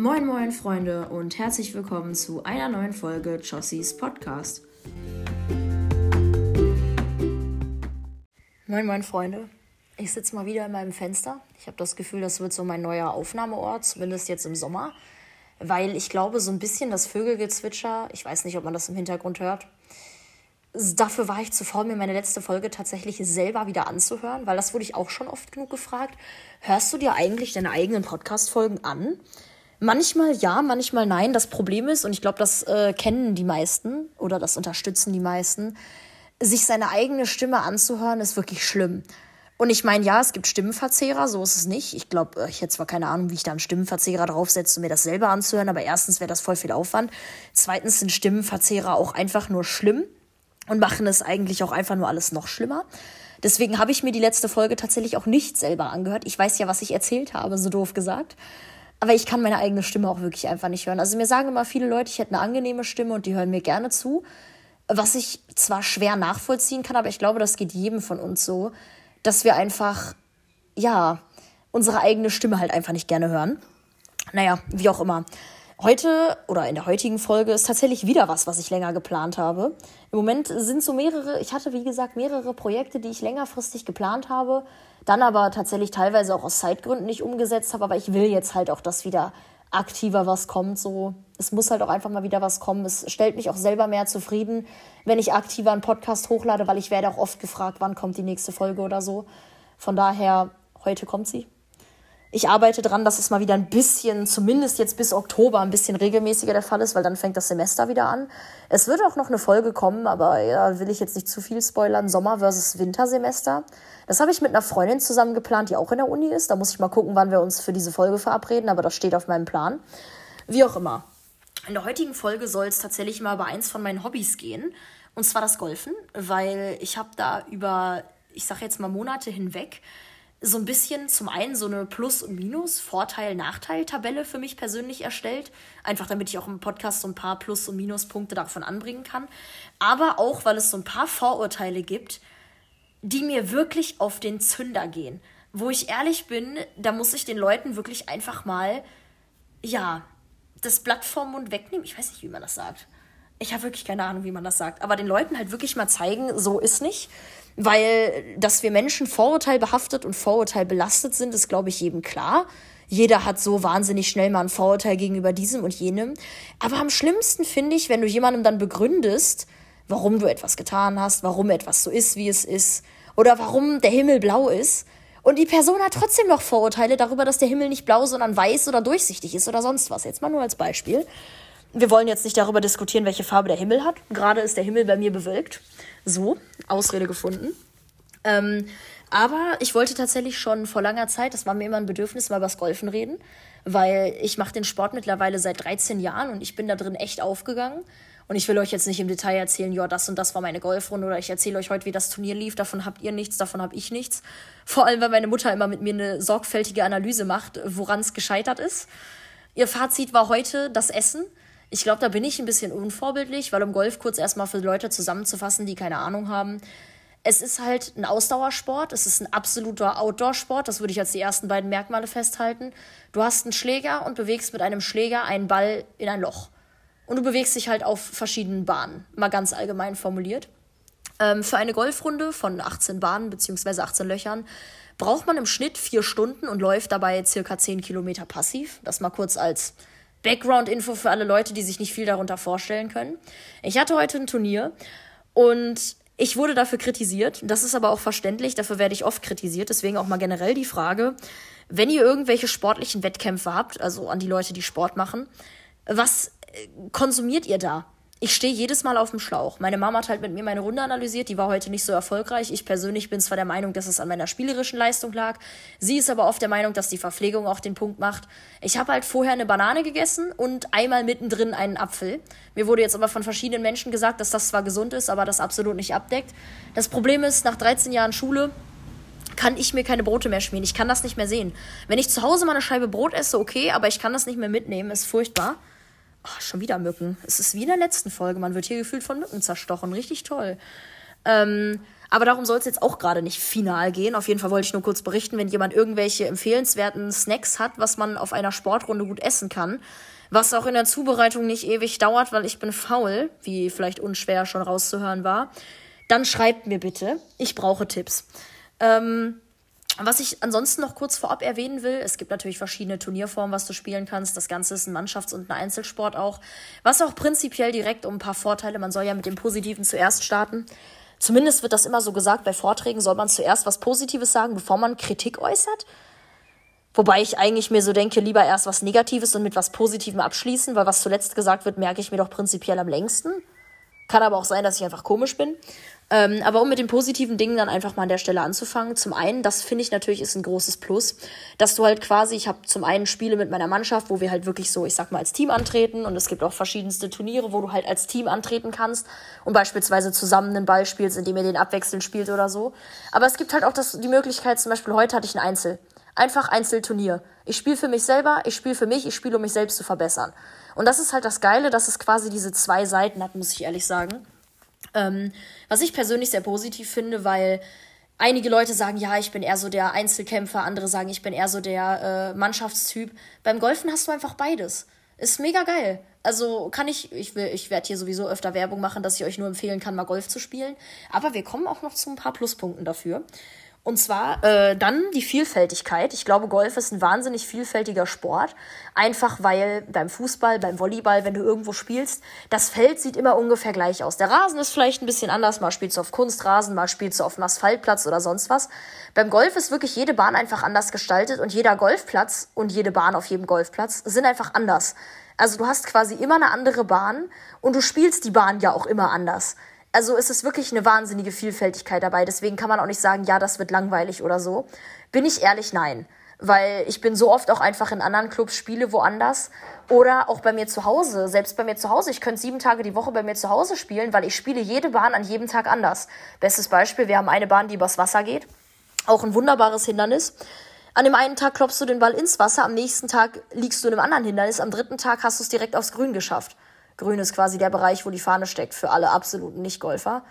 Moin moin Freunde und herzlich willkommen zu einer neuen Folge Jossies Podcast. Moin moin Freunde, ich sitze mal wieder in meinem Fenster. Ich habe das Gefühl, das wird so mein neuer Aufnahmeort, zumindest jetzt im Sommer, weil ich glaube, so ein bisschen das Vögelgezwitscher, ich weiß nicht, ob man das im Hintergrund hört, dafür war ich zuvor, mir meine letzte Folge tatsächlich selber wieder anzuhören, weil das wurde ich auch schon oft genug gefragt. Hörst du dir eigentlich deine eigenen Podcast-Folgen an? Manchmal ja, manchmal nein. Das Problem ist, und ich glaube, das äh, kennen die meisten oder das unterstützen die meisten, sich seine eigene Stimme anzuhören, ist wirklich schlimm. Und ich meine, ja, es gibt Stimmenverzehrer, so ist es nicht. Ich glaube, äh, ich hätte zwar keine Ahnung, wie ich da einen Stimmenverzehrer draufsetze, um mir das selber anzuhören, aber erstens wäre das voll viel Aufwand. Zweitens sind Stimmenverzehrer auch einfach nur schlimm und machen es eigentlich auch einfach nur alles noch schlimmer. Deswegen habe ich mir die letzte Folge tatsächlich auch nicht selber angehört. Ich weiß ja, was ich erzählt habe, so doof gesagt. Aber ich kann meine eigene Stimme auch wirklich einfach nicht hören. Also mir sagen immer viele Leute, ich hätte eine angenehme Stimme und die hören mir gerne zu. Was ich zwar schwer nachvollziehen kann, aber ich glaube, das geht jedem von uns so, dass wir einfach, ja, unsere eigene Stimme halt einfach nicht gerne hören. Naja, wie auch immer. Heute oder in der heutigen Folge ist tatsächlich wieder was, was ich länger geplant habe. Im Moment sind so mehrere, ich hatte wie gesagt mehrere Projekte, die ich längerfristig geplant habe, dann aber tatsächlich teilweise auch aus Zeitgründen nicht umgesetzt habe, aber ich will jetzt halt auch, dass wieder aktiver was kommt. So, es muss halt auch einfach mal wieder was kommen. Es stellt mich auch selber mehr zufrieden, wenn ich aktiver einen Podcast hochlade, weil ich werde auch oft gefragt, wann kommt die nächste Folge oder so. Von daher, heute kommt sie ich arbeite dran, dass es mal wieder ein bisschen, zumindest jetzt bis Oktober, ein bisschen regelmäßiger der Fall ist, weil dann fängt das Semester wieder an. Es wird auch noch eine Folge kommen, aber ja, will ich jetzt nicht zu viel spoilern. Sommer versus Wintersemester. Das habe ich mit einer Freundin zusammen geplant, die auch in der Uni ist. Da muss ich mal gucken, wann wir uns für diese Folge verabreden, aber das steht auf meinem Plan. Wie auch immer. In der heutigen Folge soll es tatsächlich mal über eins von meinen Hobbys gehen. Und zwar das Golfen, weil ich habe da über, ich sage jetzt mal Monate hinweg, so ein bisschen zum einen so eine Plus- und Minus-, Vorteil-, Nachteil-Tabelle für mich persönlich erstellt. Einfach damit ich auch im Podcast so ein paar Plus- und Minuspunkte davon anbringen kann. Aber auch, weil es so ein paar Vorurteile gibt, die mir wirklich auf den Zünder gehen. Wo ich ehrlich bin, da muss ich den Leuten wirklich einfach mal, ja, das Blatt vom Mund wegnehmen. Ich weiß nicht, wie man das sagt. Ich habe wirklich keine Ahnung, wie man das sagt. Aber den Leuten halt wirklich mal zeigen, so ist nicht. Weil, dass wir Menschen vorurteilbehaftet und vorurteilbelastet sind, ist, glaube ich, jedem klar. Jeder hat so wahnsinnig schnell mal ein Vorurteil gegenüber diesem und jenem. Aber am schlimmsten finde ich, wenn du jemandem dann begründest, warum du etwas getan hast, warum etwas so ist, wie es ist, oder warum der Himmel blau ist. Und die Person hat trotzdem noch Vorurteile darüber, dass der Himmel nicht blau, sondern weiß oder durchsichtig ist oder sonst was. Jetzt mal nur als Beispiel. Wir wollen jetzt nicht darüber diskutieren, welche Farbe der Himmel hat. Gerade ist der Himmel bei mir bewölkt. So, Ausrede gefunden. Ähm, aber ich wollte tatsächlich schon vor langer Zeit, das war mir immer ein Bedürfnis, mal über Golfen reden, weil ich mache den Sport mittlerweile seit 13 Jahren und ich bin da drin echt aufgegangen. Und ich will euch jetzt nicht im Detail erzählen, ja, das und das war meine Golfrunde oder ich erzähle euch heute, wie das Turnier lief. Davon habt ihr nichts, davon hab ich nichts. Vor allem, weil meine Mutter immer mit mir eine sorgfältige Analyse macht, woran es gescheitert ist. Ihr Fazit war heute das Essen. Ich glaube, da bin ich ein bisschen unvorbildlich, weil um Golf kurz erstmal für Leute zusammenzufassen, die keine Ahnung haben. Es ist halt ein Ausdauersport, es ist ein absoluter Outdoor-Sport, das würde ich als die ersten beiden Merkmale festhalten. Du hast einen Schläger und bewegst mit einem Schläger einen Ball in ein Loch. Und du bewegst dich halt auf verschiedenen Bahnen, mal ganz allgemein formuliert. Ähm, für eine Golfrunde von 18 Bahnen bzw. 18 Löchern braucht man im Schnitt vier Stunden und läuft dabei circa 10 Kilometer passiv. Das mal kurz als Background-Info für alle Leute, die sich nicht viel darunter vorstellen können. Ich hatte heute ein Turnier und ich wurde dafür kritisiert. Das ist aber auch verständlich, dafür werde ich oft kritisiert. Deswegen auch mal generell die Frage, wenn ihr irgendwelche sportlichen Wettkämpfe habt, also an die Leute, die Sport machen, was äh, konsumiert ihr da? Ich stehe jedes Mal auf dem Schlauch. Meine Mama hat halt mit mir meine Runde analysiert, die war heute nicht so erfolgreich. Ich persönlich bin zwar der Meinung, dass es an meiner spielerischen Leistung lag. Sie ist aber oft der Meinung, dass die Verpflegung auch den Punkt macht. Ich habe halt vorher eine Banane gegessen und einmal mittendrin einen Apfel. Mir wurde jetzt aber von verschiedenen Menschen gesagt, dass das zwar gesund ist, aber das absolut nicht abdeckt. Das Problem ist, nach 13 Jahren Schule kann ich mir keine Brote mehr schmieren. Ich kann das nicht mehr sehen. Wenn ich zu Hause mal eine Scheibe Brot esse, okay, aber ich kann das nicht mehr mitnehmen, ist furchtbar. Oh, schon wieder Mücken. Es ist wie in der letzten Folge. Man wird hier gefühlt von Mücken zerstochen. Richtig toll. Ähm, aber darum soll es jetzt auch gerade nicht final gehen. Auf jeden Fall wollte ich nur kurz berichten, wenn jemand irgendwelche empfehlenswerten Snacks hat, was man auf einer Sportrunde gut essen kann. Was auch in der Zubereitung nicht ewig dauert, weil ich bin faul, wie vielleicht unschwer schon rauszuhören war. Dann schreibt mir bitte. Ich brauche Tipps. Ähm, was ich ansonsten noch kurz vorab erwähnen will, es gibt natürlich verschiedene Turnierformen, was du spielen kannst. Das Ganze ist ein Mannschafts- und ein Einzelsport auch. Was auch prinzipiell direkt um ein paar Vorteile, man soll ja mit dem Positiven zuerst starten. Zumindest wird das immer so gesagt, bei Vorträgen soll man zuerst was Positives sagen, bevor man Kritik äußert. Wobei ich eigentlich mir so denke, lieber erst was Negatives und mit was Positivem abschließen, weil was zuletzt gesagt wird, merke ich mir doch prinzipiell am längsten. Kann aber auch sein, dass ich einfach komisch bin. Ähm, aber um mit den positiven Dingen dann einfach mal an der Stelle anzufangen. Zum einen, das finde ich natürlich ist ein großes Plus, dass du halt quasi, ich habe zum einen Spiele mit meiner Mannschaft, wo wir halt wirklich so, ich sag mal, als Team antreten und es gibt auch verschiedenste Turniere, wo du halt als Team antreten kannst und beispielsweise zusammen einen Ball spielst, indem ihr den abwechselnd spielt oder so. Aber es gibt halt auch das, die Möglichkeit, zum Beispiel heute hatte ich ein Einzel. Einfach Einzelturnier. Ich spiele für mich selber, ich spiele für mich, ich spiele, um mich selbst zu verbessern. Und das ist halt das Geile, dass es quasi diese zwei Seiten hat, muss ich ehrlich sagen. Ähm, was ich persönlich sehr positiv finde, weil einige Leute sagen, ja, ich bin eher so der Einzelkämpfer, andere sagen, ich bin eher so der äh, Mannschaftstyp. Beim Golfen hast du einfach beides. Ist mega geil. Also kann ich, ich, ich werde hier sowieso öfter Werbung machen, dass ich euch nur empfehlen kann, mal Golf zu spielen. Aber wir kommen auch noch zu ein paar Pluspunkten dafür. Und zwar äh, dann die Vielfältigkeit. Ich glaube, Golf ist ein wahnsinnig vielfältiger Sport. Einfach weil beim Fußball, beim Volleyball, wenn du irgendwo spielst, das Feld sieht immer ungefähr gleich aus. Der Rasen ist vielleicht ein bisschen anders. Mal spielst du auf Kunstrasen, mal spielst du auf einem Asphaltplatz oder sonst was. Beim Golf ist wirklich jede Bahn einfach anders gestaltet und jeder Golfplatz und jede Bahn auf jedem Golfplatz sind einfach anders. Also du hast quasi immer eine andere Bahn und du spielst die Bahn ja auch immer anders also es ist wirklich eine wahnsinnige Vielfältigkeit dabei. Deswegen kann man auch nicht sagen, ja, das wird langweilig oder so. Bin ich ehrlich, nein. Weil ich bin so oft auch einfach in anderen Clubs, spiele woanders. Oder auch bei mir zu Hause. Selbst bei mir zu Hause. Ich könnte sieben Tage die Woche bei mir zu Hause spielen, weil ich spiele jede Bahn an jedem Tag anders. Bestes Beispiel, wir haben eine Bahn, die übers Wasser geht. Auch ein wunderbares Hindernis. An dem einen Tag klopfst du den Ball ins Wasser, am nächsten Tag liegst du in einem anderen Hindernis, am dritten Tag hast du es direkt aufs Grün geschafft. Grün ist quasi der Bereich, wo die Fahne steckt für alle absoluten Nicht-Golfer.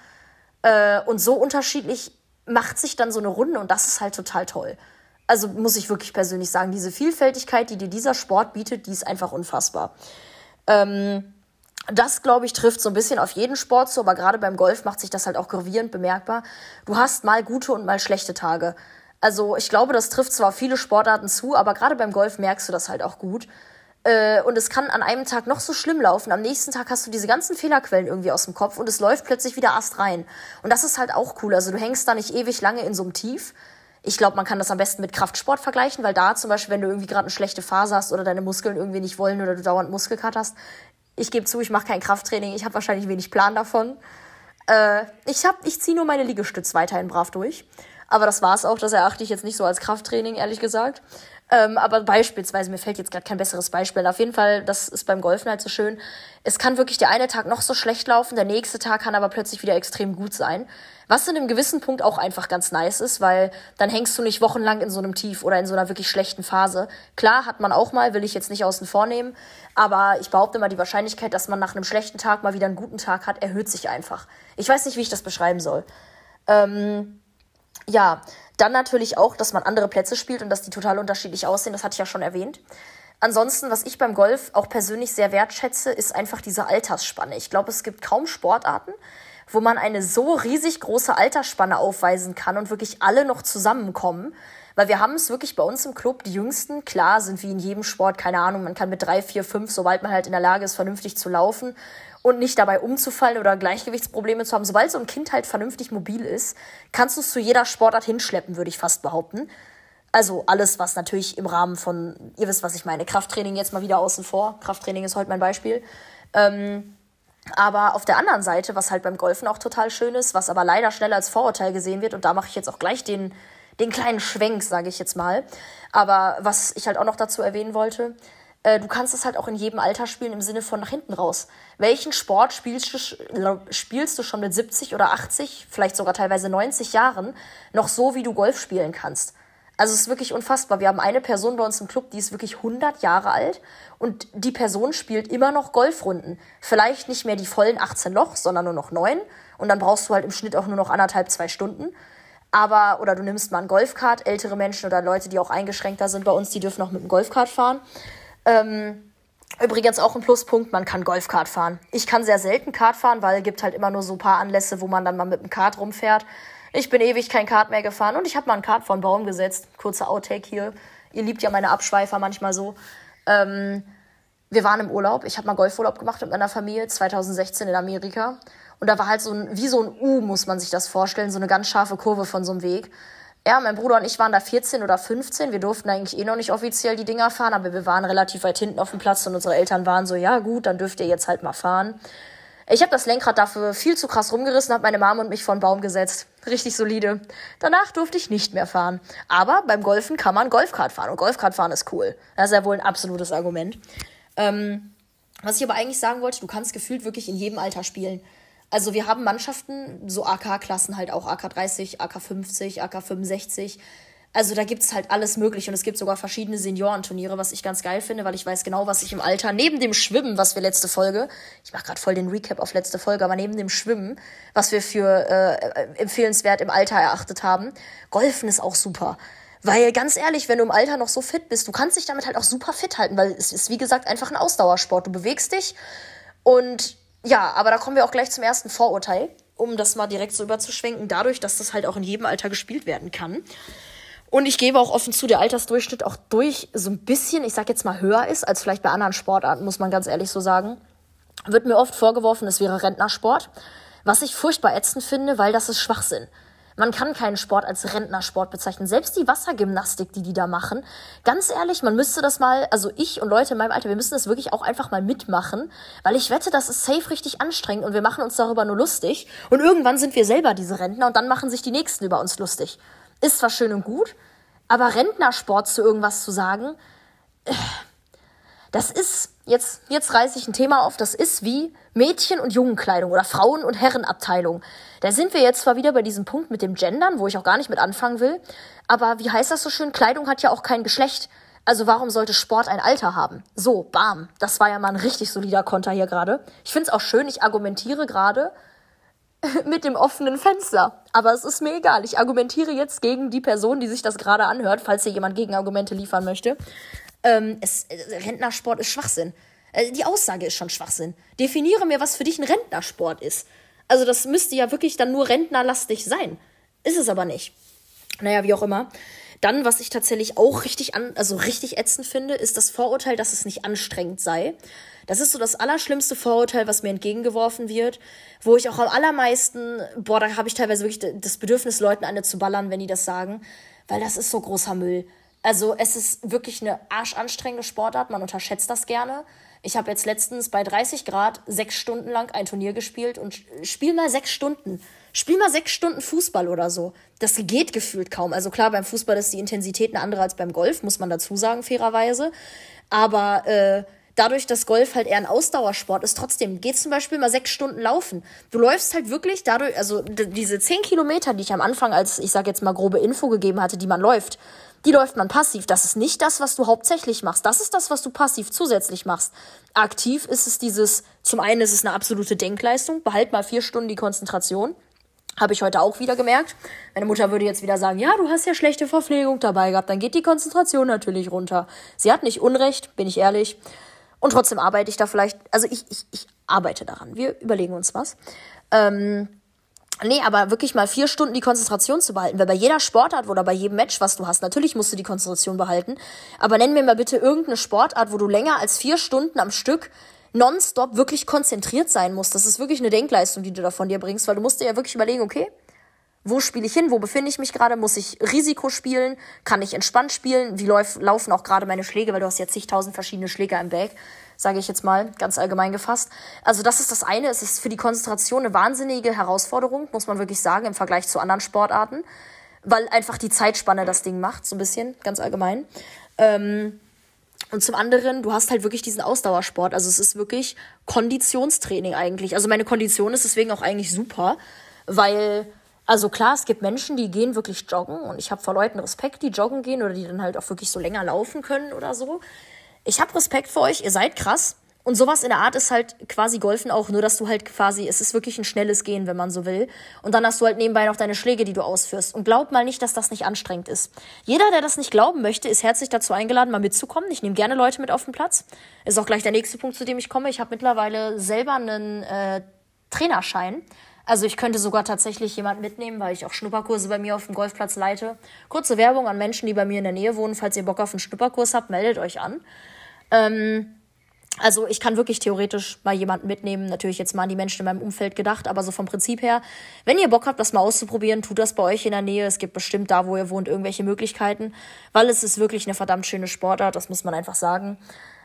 Äh, und so unterschiedlich macht sich dann so eine Runde und das ist halt total toll. Also muss ich wirklich persönlich sagen, diese Vielfältigkeit, die dir dieser Sport bietet, die ist einfach unfassbar. Ähm, das, glaube ich, trifft so ein bisschen auf jeden Sport zu, aber gerade beim Golf macht sich das halt auch gravierend bemerkbar. Du hast mal gute und mal schlechte Tage. Also ich glaube, das trifft zwar viele Sportarten zu, aber gerade beim Golf merkst du das halt auch gut. Äh, und es kann an einem Tag noch so schlimm laufen. Am nächsten Tag hast du diese ganzen Fehlerquellen irgendwie aus dem Kopf und es läuft plötzlich wieder Ast rein. Und das ist halt auch cool. Also du hängst da nicht ewig lange in so einem Tief. Ich glaube, man kann das am besten mit Kraftsport vergleichen, weil da zum Beispiel, wenn du irgendwie gerade eine schlechte Phase hast oder deine Muskeln irgendwie nicht wollen oder du dauernd Muskelkater hast, ich gebe zu, ich mache kein Krafttraining, ich habe wahrscheinlich wenig Plan davon. Äh, ich ich ziehe nur meine Liegestütz weiterhin brav durch. Aber das war es auch, das erachte ich jetzt nicht so als Krafttraining, ehrlich gesagt. Ähm, aber beispielsweise, mir fällt jetzt gerade kein besseres Beispiel. Auf jeden Fall, das ist beim Golfen halt so schön. Es kann wirklich der eine Tag noch so schlecht laufen, der nächste Tag kann aber plötzlich wieder extrem gut sein. Was in einem gewissen Punkt auch einfach ganz nice ist, weil dann hängst du nicht wochenlang in so einem Tief oder in so einer wirklich schlechten Phase. Klar, hat man auch mal, will ich jetzt nicht außen vor nehmen, aber ich behaupte mal, die Wahrscheinlichkeit, dass man nach einem schlechten Tag mal wieder einen guten Tag hat, erhöht sich einfach. Ich weiß nicht, wie ich das beschreiben soll. Ähm, ja, dann natürlich auch, dass man andere Plätze spielt und dass die total unterschiedlich aussehen, das hatte ich ja schon erwähnt. Ansonsten, was ich beim Golf auch persönlich sehr wertschätze, ist einfach diese Altersspanne. Ich glaube, es gibt kaum Sportarten, wo man eine so riesig große Altersspanne aufweisen kann und wirklich alle noch zusammenkommen. Weil wir haben es wirklich bei uns im Club, die Jüngsten, klar, sind wie in jedem Sport, keine Ahnung, man kann mit drei, vier, fünf, sobald man halt in der Lage ist, vernünftig zu laufen und nicht dabei umzufallen oder Gleichgewichtsprobleme zu haben. Sobald so ein Kind halt vernünftig mobil ist, kannst du es zu jeder Sportart hinschleppen, würde ich fast behaupten. Also alles, was natürlich im Rahmen von, ihr wisst, was ich meine, Krafttraining jetzt mal wieder außen vor. Krafttraining ist heute mein Beispiel. Ähm, aber auf der anderen Seite, was halt beim Golfen auch total schön ist, was aber leider schneller als Vorurteil gesehen wird, und da mache ich jetzt auch gleich den, den kleinen Schwenk, sage ich jetzt mal. Aber was ich halt auch noch dazu erwähnen wollte, äh, du kannst es halt auch in jedem Alter spielen im Sinne von nach hinten raus. Welchen Sport spielst du, spielst du schon mit 70 oder 80, vielleicht sogar teilweise 90 Jahren, noch so, wie du Golf spielen kannst? Also es ist wirklich unfassbar. Wir haben eine Person bei uns im Club, die ist wirklich 100 Jahre alt und die Person spielt immer noch Golfrunden. Vielleicht nicht mehr die vollen 18 Loch, sondern nur noch 9 Und dann brauchst du halt im Schnitt auch nur noch anderthalb, zwei Stunden. Aber, oder du nimmst mal ein Golfkart, ältere Menschen oder Leute, die auch eingeschränkter sind bei uns, die dürfen auch mit dem Golfkart fahren. Ähm, übrigens auch ein Pluspunkt, man kann Golfkart fahren. Ich kann sehr selten Kart fahren, weil es gibt halt immer nur so ein paar Anlässe, wo man dann mal mit dem Kart rumfährt. Ich bin ewig kein Kart mehr gefahren und ich habe mal ein Kart von Baum gesetzt. Kurzer Outtake hier. Ihr liebt ja meine Abschweifer manchmal so. Ähm, wir waren im Urlaub. Ich habe mal Golfurlaub gemacht mit meiner Familie 2016 in Amerika. Und da war halt so ein, wie so ein U, muss man sich das vorstellen, so eine ganz scharfe Kurve von so einem Weg. Ja, mein Bruder und ich waren da 14 oder 15. Wir durften eigentlich eh noch nicht offiziell die Dinger fahren, aber wir waren relativ weit hinten auf dem Platz und unsere Eltern waren so, ja gut, dann dürft ihr jetzt halt mal fahren. Ich habe das Lenkrad dafür viel zu krass rumgerissen, habe meine Mom und mich vor den Baum gesetzt. Richtig solide. Danach durfte ich nicht mehr fahren. Aber beim Golfen kann man Golfkart fahren und Golfkart fahren ist cool. Das ist ja wohl ein absolutes Argument. Ähm, was ich aber eigentlich sagen wollte, du kannst gefühlt wirklich in jedem Alter spielen. Also wir haben Mannschaften, so AK-Klassen halt auch AK30, AK50, AK65. Also da gibt es halt alles mögliche und es gibt sogar verschiedene Seniorenturniere, was ich ganz geil finde, weil ich weiß genau, was ich im Alter, neben dem Schwimmen, was wir letzte Folge, ich mache gerade voll den Recap auf letzte Folge, aber neben dem Schwimmen, was wir für äh, empfehlenswert im Alter erachtet haben, Golfen ist auch super. Weil ganz ehrlich, wenn du im Alter noch so fit bist, du kannst dich damit halt auch super fit halten, weil es ist wie gesagt einfach ein Ausdauersport. Du bewegst dich und ja, aber da kommen wir auch gleich zum ersten Vorurteil, um das mal direkt so überzuschwenken, dadurch, dass das halt auch in jedem Alter gespielt werden kann. Und ich gebe auch offen zu, der Altersdurchschnitt auch durch so ein bisschen, ich sag jetzt mal, höher ist als vielleicht bei anderen Sportarten, muss man ganz ehrlich so sagen. Wird mir oft vorgeworfen, es wäre Rentnersport. Was ich furchtbar ätzend finde, weil das ist Schwachsinn. Man kann keinen Sport als Rentnersport bezeichnen. Selbst die Wassergymnastik, die die da machen. Ganz ehrlich, man müsste das mal, also ich und Leute in meinem Alter, wir müssen das wirklich auch einfach mal mitmachen, weil ich wette, das ist safe richtig anstrengend und wir machen uns darüber nur lustig. Und irgendwann sind wir selber diese Rentner und dann machen sich die Nächsten über uns lustig. Ist zwar schön und gut, aber Rentnersport zu irgendwas zu sagen, äh, das ist, jetzt, jetzt reiße ich ein Thema auf, das ist wie Mädchen- und Jungenkleidung oder Frauen- und Herrenabteilung. Da sind wir jetzt zwar wieder bei diesem Punkt mit dem Gendern, wo ich auch gar nicht mit anfangen will, aber wie heißt das so schön? Kleidung hat ja auch kein Geschlecht. Also warum sollte Sport ein Alter haben? So, bam. Das war ja mal ein richtig solider Konter hier gerade. Ich finde es auch schön, ich argumentiere gerade mit dem offenen Fenster. Aber es ist mir egal. Ich argumentiere jetzt gegen die Person, die sich das gerade anhört, falls hier jemand Gegenargumente liefern möchte. Ähm, es, äh, Rentnersport ist Schwachsinn. Äh, die Aussage ist schon Schwachsinn. Definiere mir, was für dich ein Rentnersport ist. Also das müsste ja wirklich dann nur rentnerlastig sein. Ist es aber nicht. Naja, wie auch immer. Dann, was ich tatsächlich auch richtig an, also richtig ätzend finde, ist das Vorurteil, dass es nicht anstrengend sei. Das ist so das allerschlimmste Vorurteil, was mir entgegengeworfen wird, wo ich auch am allermeisten, boah, da habe ich teilweise wirklich das Bedürfnis, Leuten eine zu ballern, wenn die das sagen, weil das ist so großer Müll. Also es ist wirklich eine arschanstrengende Sportart, man unterschätzt das gerne. Ich habe jetzt letztens bei 30 Grad sechs Stunden lang ein Turnier gespielt und spiel mal sechs Stunden. Spiel mal sechs Stunden Fußball oder so. Das geht gefühlt kaum. Also klar, beim Fußball ist die Intensität eine andere als beim Golf, muss man dazu sagen, fairerweise. Aber äh, dadurch, dass Golf halt eher ein Ausdauersport ist, trotzdem geht zum Beispiel mal sechs Stunden laufen. Du läufst halt wirklich dadurch, also diese zehn Kilometer, die ich am Anfang als, ich sag jetzt mal, grobe Info gegeben hatte, die man läuft, die läuft man passiv. Das ist nicht das, was du hauptsächlich machst. Das ist das, was du passiv zusätzlich machst. Aktiv ist es dieses, zum einen ist es eine absolute Denkleistung. Behalt mal vier Stunden die Konzentration. Habe ich heute auch wieder gemerkt. Meine Mutter würde jetzt wieder sagen, ja, du hast ja schlechte Verpflegung dabei gehabt. Dann geht die Konzentration natürlich runter. Sie hat nicht Unrecht, bin ich ehrlich. Und trotzdem arbeite ich da vielleicht, also ich, ich, ich arbeite daran. Wir überlegen uns was. Ähm, Nee, aber wirklich mal vier Stunden die Konzentration zu behalten. Weil bei jeder Sportart oder bei jedem Match, was du hast, natürlich musst du die Konzentration behalten. Aber nenn mir mal bitte irgendeine Sportart, wo du länger als vier Stunden am Stück nonstop wirklich konzentriert sein musst. Das ist wirklich eine Denkleistung, die du da von dir bringst, weil du musst dir ja wirklich überlegen, okay, wo spiele ich hin, wo befinde ich mich gerade, muss ich Risiko spielen, kann ich entspannt spielen, wie lauf, laufen auch gerade meine Schläge, weil du hast ja zigtausend verschiedene Schläger im Bag sage ich jetzt mal, ganz allgemein gefasst. Also das ist das eine. Es ist für die Konzentration eine wahnsinnige Herausforderung, muss man wirklich sagen, im Vergleich zu anderen Sportarten, weil einfach die Zeitspanne das Ding macht, so ein bisschen, ganz allgemein. Ähm, und zum anderen, du hast halt wirklich diesen Ausdauersport. Also es ist wirklich Konditionstraining eigentlich. Also meine Kondition ist deswegen auch eigentlich super, weil also klar, es gibt Menschen, die gehen wirklich joggen und ich habe vor Leuten Respekt, die joggen gehen oder die dann halt auch wirklich so länger laufen können oder so ich habe Respekt vor euch, ihr seid krass. Und sowas in der Art ist halt quasi Golfen auch, nur dass du halt quasi, es ist wirklich ein schnelles Gehen, wenn man so will. Und dann hast du halt nebenbei noch deine Schläge, die du ausführst. Und glaub mal nicht, dass das nicht anstrengend ist. Jeder, der das nicht glauben möchte, ist herzlich dazu eingeladen, mal mitzukommen. Ich nehme gerne Leute mit auf den Platz. Ist auch gleich der nächste Punkt, zu dem ich komme. Ich habe mittlerweile selber einen äh, Trainerschein. Also ich könnte sogar tatsächlich jemanden mitnehmen, weil ich auch Schnupperkurse bei mir auf dem Golfplatz leite. Kurze Werbung an Menschen, die bei mir in der Nähe wohnen. Falls ihr Bock auf einen Schnupperkurs habt, meldet euch an. Ähm, also ich kann wirklich theoretisch mal jemanden mitnehmen. Natürlich jetzt mal an die Menschen in meinem Umfeld gedacht, aber so vom Prinzip her, wenn ihr Bock habt, das mal auszuprobieren, tut das bei euch in der Nähe. Es gibt bestimmt da, wo ihr wohnt, irgendwelche Möglichkeiten, weil es ist wirklich eine verdammt schöne Sportart, das muss man einfach sagen.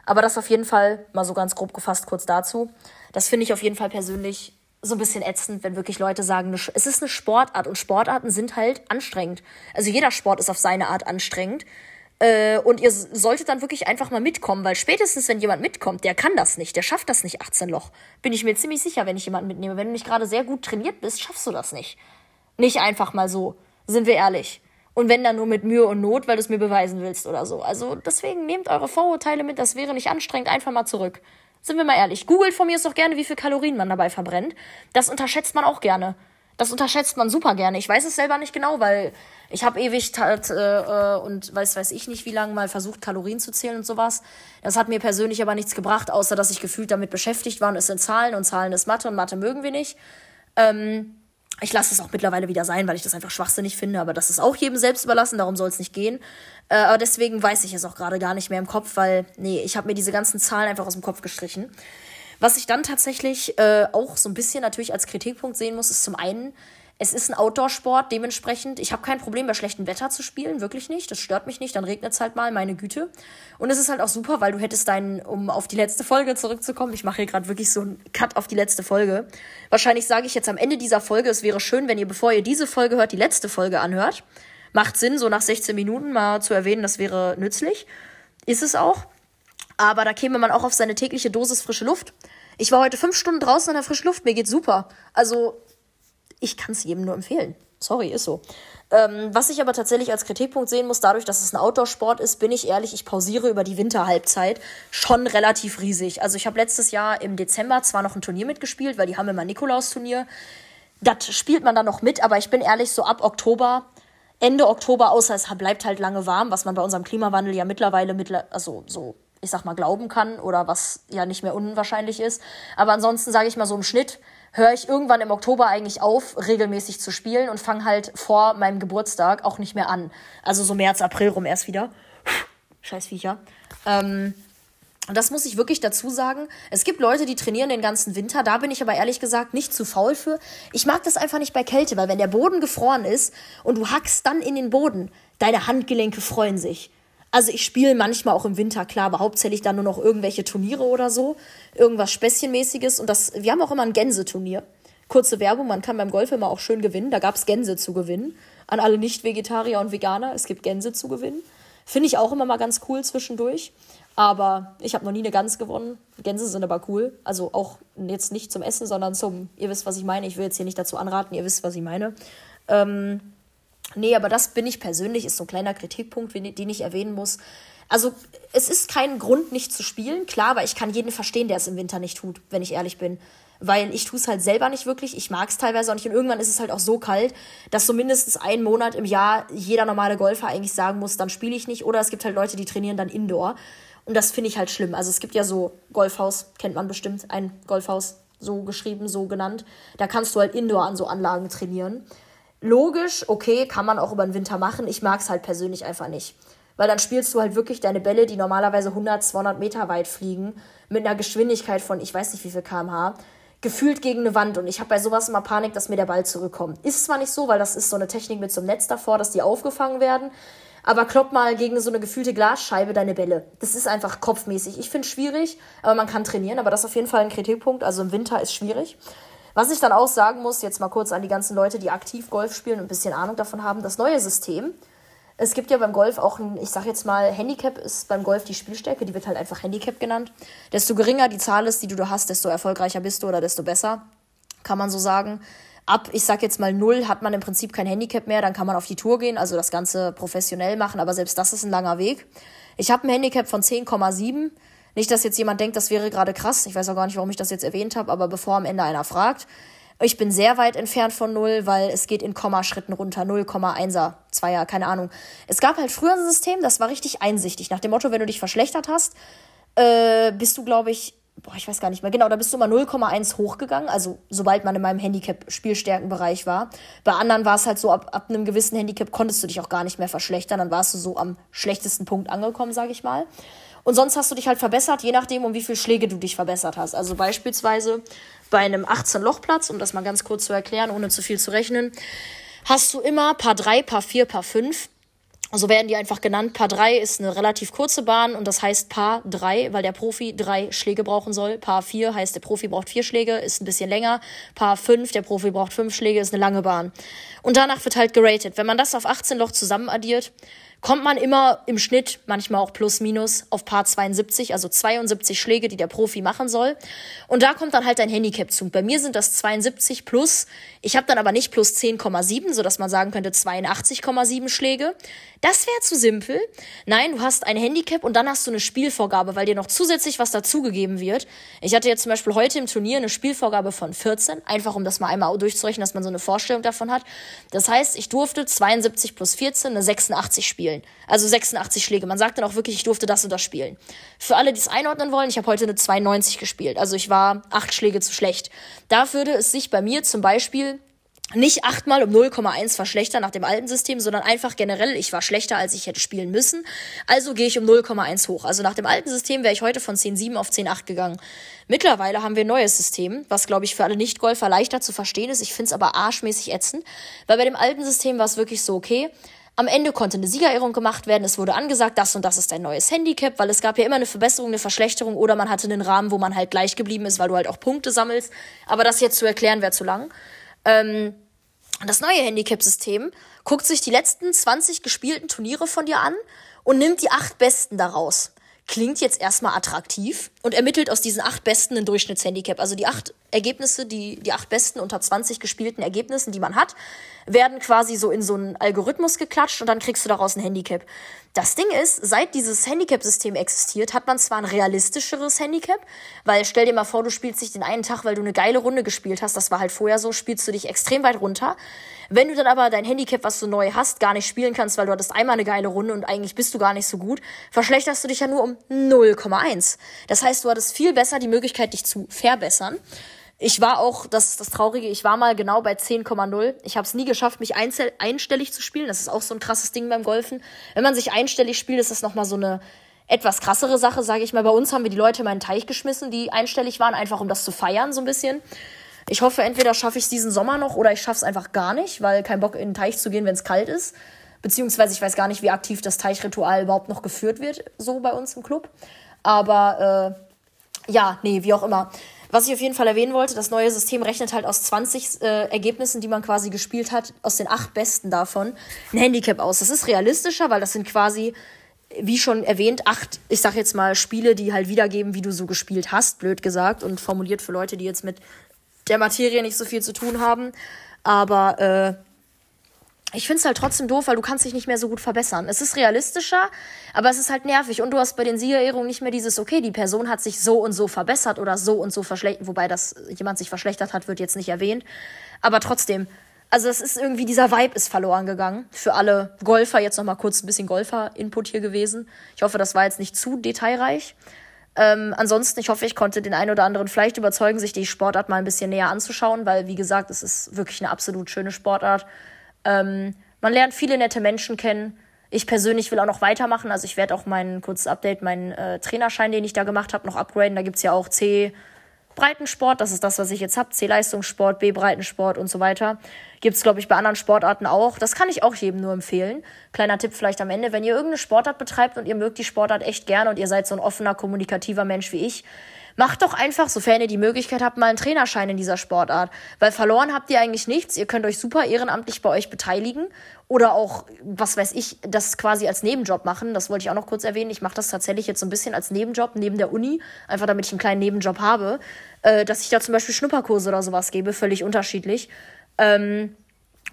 Aber das auf jeden Fall, mal so ganz grob gefasst kurz dazu. Das finde ich auf jeden Fall persönlich so ein bisschen ätzend, wenn wirklich Leute sagen, es ist eine Sportart und Sportarten sind halt anstrengend. Also jeder Sport ist auf seine Art anstrengend. Äh, und ihr solltet dann wirklich einfach mal mitkommen, weil spätestens, wenn jemand mitkommt, der kann das nicht, der schafft das nicht 18 Loch. Bin ich mir ziemlich sicher, wenn ich jemanden mitnehme. Wenn du nicht gerade sehr gut trainiert bist, schaffst du das nicht. Nicht einfach mal so. Sind wir ehrlich. Und wenn dann nur mit Mühe und Not, weil du es mir beweisen willst oder so. Also deswegen nehmt eure Vorurteile mit, das wäre nicht anstrengend, einfach mal zurück. Sind wir mal ehrlich. Googelt von mir ist doch gerne, wie viel Kalorien man dabei verbrennt. Das unterschätzt man auch gerne. Das unterschätzt man super gerne. Ich weiß es selber nicht genau, weil ich habe ewig halt, äh, und weiß weiß ich nicht wie lange mal versucht Kalorien zu zählen und sowas. Das hat mir persönlich aber nichts gebracht, außer dass ich gefühlt damit beschäftigt war und es sind Zahlen und Zahlen ist Mathe und Mathe mögen wir nicht. Ähm, ich lasse es auch mittlerweile wieder sein, weil ich das einfach schwachsinnig finde, aber das ist auch jedem selbst überlassen, darum soll es nicht gehen. Äh, aber deswegen weiß ich es auch gerade gar nicht mehr im Kopf, weil, nee, ich habe mir diese ganzen Zahlen einfach aus dem Kopf gestrichen. Was ich dann tatsächlich äh, auch so ein bisschen natürlich als Kritikpunkt sehen muss, ist zum einen, es ist ein Outdoor-Sport, dementsprechend, ich habe kein Problem, bei schlechtem Wetter zu spielen, wirklich nicht. Das stört mich nicht, dann regnet es halt mal, meine Güte. Und es ist halt auch super, weil du hättest deinen, um auf die letzte Folge zurückzukommen, ich mache hier gerade wirklich so einen Cut auf die letzte Folge. Wahrscheinlich sage ich jetzt am Ende dieser Folge, es wäre schön, wenn ihr, bevor ihr diese Folge hört, die letzte Folge anhört. Macht Sinn, so nach 16 Minuten mal zu erwähnen, das wäre nützlich. Ist es auch. Aber da käme man auch auf seine tägliche Dosis frische Luft. Ich war heute fünf Stunden draußen in der frischen Luft, mir geht's super. Also, ich kann es jedem nur empfehlen. Sorry, ist so. Ähm, was ich aber tatsächlich als Kritikpunkt sehen muss, dadurch, dass es ein Outdoor-Sport ist, bin ich ehrlich, ich pausiere über die Winterhalbzeit schon relativ riesig. Also ich habe letztes Jahr im Dezember zwar noch ein Turnier mitgespielt, weil die haben immer Nikolaus-Turnier. Das spielt man dann noch mit, aber ich bin ehrlich, so ab Oktober, Ende Oktober, außer es bleibt halt lange warm, was man bei unserem Klimawandel ja mittlerweile, mittler also so ich sag mal, glauben kann oder was ja nicht mehr unwahrscheinlich ist. Aber ansonsten sage ich mal so im Schnitt höre ich irgendwann im Oktober eigentlich auf, regelmäßig zu spielen und fange halt vor meinem Geburtstag auch nicht mehr an. Also so März, April rum erst wieder. Scheiß Viecher. Ähm, und das muss ich wirklich dazu sagen. Es gibt Leute, die trainieren den ganzen Winter. Da bin ich aber ehrlich gesagt nicht zu faul für. Ich mag das einfach nicht bei Kälte, weil wenn der Boden gefroren ist und du hackst dann in den Boden, deine Handgelenke freuen sich. Also ich spiele manchmal auch im Winter, klar, aber hauptsächlich dann nur noch irgendwelche Turniere oder so. Irgendwas Späßchenmäßiges. Und das, wir haben auch immer ein Gänseturnier. Kurze Werbung, man kann beim Golf immer auch schön gewinnen. Da gab es Gänse zu gewinnen. An alle Nicht-Vegetarier und Veganer, es gibt Gänse zu gewinnen. Finde ich auch immer mal ganz cool zwischendurch. Aber ich habe noch nie eine Gans gewonnen. Gänse sind aber cool. Also auch jetzt nicht zum Essen, sondern zum, ihr wisst, was ich meine. Ich will jetzt hier nicht dazu anraten, ihr wisst, was ich meine. Ähm, Nee, aber das bin ich persönlich, ist so ein kleiner Kritikpunkt, den ich erwähnen muss. Also, es ist kein Grund, nicht zu spielen, klar, aber ich kann jeden verstehen, der es im Winter nicht tut, wenn ich ehrlich bin. Weil ich tue es halt selber nicht wirklich, ich mag es teilweise auch nicht und irgendwann ist es halt auch so kalt, dass so mindestens einen Monat im Jahr jeder normale Golfer eigentlich sagen muss, dann spiele ich nicht. Oder es gibt halt Leute, die trainieren dann Indoor. Und das finde ich halt schlimm. Also es gibt ja so Golfhaus, kennt man bestimmt, ein Golfhaus, so geschrieben, so genannt. Da kannst du halt Indoor an so Anlagen trainieren. Logisch, okay, kann man auch über den Winter machen. Ich mag es halt persönlich einfach nicht. Weil dann spielst du halt wirklich deine Bälle, die normalerweise 100, 200 Meter weit fliegen, mit einer Geschwindigkeit von ich weiß nicht wie viel kmh, gefühlt gegen eine Wand. Und ich habe bei sowas immer Panik, dass mir der Ball zurückkommt. Ist zwar nicht so, weil das ist so eine Technik mit so einem Netz davor, dass die aufgefangen werden. Aber klopp mal gegen so eine gefühlte Glasscheibe deine Bälle. Das ist einfach kopfmäßig. Ich finde es schwierig, aber man kann trainieren. Aber das ist auf jeden Fall ein Kritikpunkt. Also im Winter ist schwierig. Was ich dann auch sagen muss, jetzt mal kurz an die ganzen Leute, die aktiv Golf spielen und ein bisschen Ahnung davon haben, das neue System. Es gibt ja beim Golf auch ein, ich sag jetzt mal, Handicap ist beim Golf die Spielstärke, die wird halt einfach Handicap genannt. Desto geringer die Zahl ist, die du da hast, desto erfolgreicher bist du oder desto besser, kann man so sagen. Ab, ich sag jetzt mal null, hat man im Prinzip kein Handicap mehr, dann kann man auf die Tour gehen, also das Ganze professionell machen, aber selbst das ist ein langer Weg. Ich habe ein Handicap von 10,7 Nicht, dass jetzt jemand denkt, das wäre gerade krass. Ich weiß auch gar nicht, warum ich das jetzt erwähnt habe, aber bevor am Ende einer fragt, ich bin sehr weit entfernt von null, weil es geht in Kommaschritten runter. 0,1er, 2er, keine Ahnung. Es gab halt früher ein System, das war richtig einsichtig. Nach dem Motto, wenn du dich verschlechtert hast, äh, bist du, glaube ich, boah, ich weiß gar nicht mehr genau, da bist du immer 0,1 hochgegangen, also sobald man in meinem Handicap-Spielstärkenbereich war. Bei anderen war es halt so, ab, ab einem gewissen Handicap konntest du dich auch gar nicht mehr verschlechtern, dann warst du so am schlechtesten Punkt angekommen, sage ich mal. Und sonst hast du dich halt verbessert, je nachdem, um wie viele Schläge du dich verbessert hast. Also beispielsweise bei einem 18-Loch-Platz, um das mal ganz kurz zu erklären, ohne zu viel zu rechnen, hast du immer Paar 3, Paar 4, Paar 5 so werden die einfach genannt. Paar 3 ist eine relativ kurze Bahn und das heißt Paar 3, weil der Profi drei Schläge brauchen soll. Paar 4 heißt, der Profi braucht vier Schläge, ist ein bisschen länger. Paar 5, der Profi braucht fünf Schläge, ist eine lange Bahn. Und danach wird halt geratet. Wenn man das auf 18 Loch zusammen addiert, kommt man immer im Schnitt, manchmal auch plus minus, auf Paar 72, also 72 Schläge, die der Profi machen soll. Und da kommt dann halt ein Handicap zu. Bei mir sind das 72 plus. Ich habe dann aber nicht plus 10,7, sodass man sagen könnte 82,7 Schläge. Das wäre zu simpel. Nein, du hast ein Handicap und dann hast du eine Spielvorgabe, weil dir noch zusätzlich was dazugegeben wird. Ich hatte jetzt zum Beispiel heute im Turnier eine Spielvorgabe von 14, einfach um das mal einmal durchzurechnen, dass man so eine Vorstellung davon hat. Das heißt, ich durfte 72 plus 14 eine 86 spielen spielen. Also 86 Schläge. Man sagt dann auch wirklich, ich durfte das und das spielen. Für alle, die es einordnen wollen, ich habe heute eine 92 gespielt. Also ich war acht Schläge zu schlecht. Da würde es sich bei mir zum Beispiel nicht achtmal um 0,1 verschlechtern nach dem alten System, sondern einfach generell, ich war schlechter, als ich hätte spielen müssen. Also gehe ich um 0,1 hoch. Also nach dem alten System wäre ich heute von 10,7 auf 10,8 gegangen. Mittlerweile haben wir ein neues System, was, glaube ich, für alle Nicht-Golfer leichter zu verstehen ist. Ich finde es aber arschmäßig ätzend, weil bei dem alten System war es wirklich so, okay, am Ende konnte eine Siegerehrung gemacht werden. Es wurde angesagt, das und das ist dein neues Handicap, weil es gab ja immer eine Verbesserung, eine Verschlechterung oder man hatte einen Rahmen, wo man halt gleich geblieben ist, weil du halt auch Punkte sammelst. Aber das jetzt zu erklären wäre zu lang. Ähm, das neue Handicap-System guckt sich die letzten 20 gespielten Turniere von dir an und nimmt die acht besten daraus. Klingt jetzt erstmal attraktiv und ermittelt aus diesen acht besten ein Durchschnittshandicap. Also die acht Ergebnisse, die, die acht besten unter 20 gespielten Ergebnissen, die man hat, werden quasi so in so einen Algorithmus geklatscht und dann kriegst du daraus ein Handicap. Das Ding ist, seit dieses Handicap-System existiert, hat man zwar ein realistischeres Handicap, weil stell dir mal vor, du spielst dich den einen Tag, weil du eine geile Runde gespielt hast, das war halt vorher so, spielst du dich extrem weit runter. Wenn du dann aber dein Handicap, was du neu hast, gar nicht spielen kannst, weil du hattest einmal eine geile Runde und eigentlich bist du gar nicht so gut, verschlechterst du dich ja nur um 0,1. Das heißt, du hattest viel besser die Möglichkeit, dich zu verbessern. Ich war auch, das ist das Traurige, ich war mal genau bei 10,0. Ich habe es nie geschafft, mich einstellig zu spielen. Das ist auch so ein krasses Ding beim Golfen. Wenn man sich einstellig spielt, ist das nochmal so eine etwas krassere Sache, sage ich mal. Bei uns haben wir die Leute in meinen Teich geschmissen, die einstellig waren, einfach um das zu feiern, so ein bisschen. Ich hoffe, entweder schaffe ich es diesen Sommer noch oder ich schaffe es einfach gar nicht, weil kein Bock in den Teich zu gehen, wenn es kalt ist. Beziehungsweise ich weiß gar nicht, wie aktiv das Teichritual überhaupt noch geführt wird, so bei uns im Club. Aber äh, ja, nee, wie auch immer. Was ich auf jeden Fall erwähnen wollte, das neue System rechnet halt aus 20 äh, Ergebnissen, die man quasi gespielt hat, aus den acht besten davon, ein Handicap aus. Das ist realistischer, weil das sind quasi, wie schon erwähnt, acht, ich sag jetzt mal, Spiele, die halt wiedergeben, wie du so gespielt hast, blöd gesagt, und formuliert für Leute, die jetzt mit der Materie nicht so viel zu tun haben. Aber äh, ich finde es halt trotzdem doof, weil du kannst dich nicht mehr so gut verbessern. Es ist realistischer, aber es ist halt nervig. Und du hast bei den Siegerehrungen nicht mehr dieses, okay, die Person hat sich so und so verbessert oder so und so verschlechtert. Wobei das jemand sich verschlechtert hat, wird jetzt nicht erwähnt. Aber trotzdem, also es ist irgendwie, dieser Vibe ist verloren gegangen. Für alle Golfer, jetzt nochmal kurz ein bisschen Golfer-Input hier gewesen. Ich hoffe, das war jetzt nicht zu detailreich. Ähm, ansonsten, ich hoffe, ich konnte den einen oder anderen vielleicht überzeugen, sich die Sportart mal ein bisschen näher anzuschauen, weil, wie gesagt, es ist wirklich eine absolut schöne Sportart. Ähm, man lernt viele nette Menschen kennen. Ich persönlich will auch noch weitermachen. Also ich werde auch mein kurzes Update, meinen äh, Trainerschein, den ich da gemacht habe, noch upgraden. Da gibt es ja auch C. Breitensport, das ist das, was ich jetzt habe, C-Leistungssport, B-Breitensport und so weiter. Gibt es, glaube ich, bei anderen Sportarten auch. Das kann ich auch jedem nur empfehlen. Kleiner Tipp vielleicht am Ende, wenn ihr irgendeine Sportart betreibt und ihr mögt die Sportart echt gerne und ihr seid so ein offener, kommunikativer Mensch wie ich, Macht doch einfach, sofern ihr die Möglichkeit habt, mal einen Trainerschein in dieser Sportart. Weil verloren habt ihr eigentlich nichts. Ihr könnt euch super ehrenamtlich bei euch beteiligen. Oder auch, was weiß ich, das quasi als Nebenjob machen. Das wollte ich auch noch kurz erwähnen. Ich mache das tatsächlich jetzt so ein bisschen als Nebenjob neben der Uni. Einfach damit ich einen kleinen Nebenjob habe. Äh, dass ich da zum Beispiel Schnupperkurse oder sowas gebe. Völlig unterschiedlich. Ähm,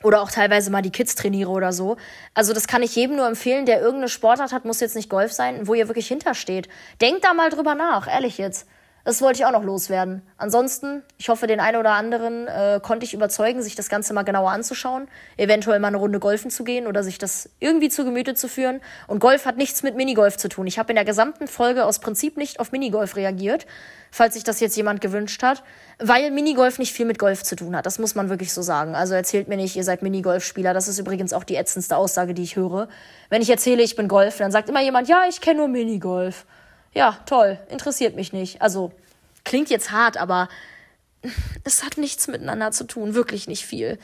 Oder auch teilweise mal die Kids trainiere oder so. Also das kann ich jedem nur empfehlen, der irgendeine Sportart hat, muss jetzt nicht Golf sein, wo ihr wirklich hintersteht. Denkt da mal drüber nach, ehrlich jetzt. Das wollte ich auch noch loswerden. Ansonsten, ich hoffe, den einen oder anderen äh, konnte ich überzeugen, sich das Ganze mal genauer anzuschauen, eventuell mal eine Runde golfen zu gehen oder sich das irgendwie zu Gemüte zu führen. Und Golf hat nichts mit Minigolf zu tun. Ich habe in der gesamten Folge aus Prinzip nicht auf Minigolf reagiert, falls sich das jetzt jemand gewünscht hat, weil Minigolf nicht viel mit Golf zu tun hat. Das muss man wirklich so sagen. Also erzählt mir nicht, ihr seid Minigolfspieler. Das ist übrigens auch die ätzendste Aussage, die ich höre. Wenn ich erzähle, ich bin Golf, dann sagt immer jemand, ja, ich kenne nur Minigolf ja, toll, interessiert mich nicht. Also, klingt jetzt hart, aber es hat nichts miteinander zu tun, wirklich nicht viel.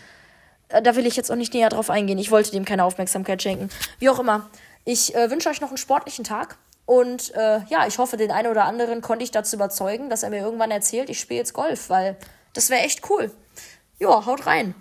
Äh, da will ich jetzt auch nicht näher drauf eingehen. Ich wollte dem keine Aufmerksamkeit schenken. Wie auch immer. Ich äh, wünsche euch noch einen sportlichen Tag. Und äh, ja, ich hoffe, den einen oder anderen konnte ich dazu überzeugen, dass er mir irgendwann erzählt, ich spiele jetzt Golf, weil das wäre echt cool. Ja, haut rein.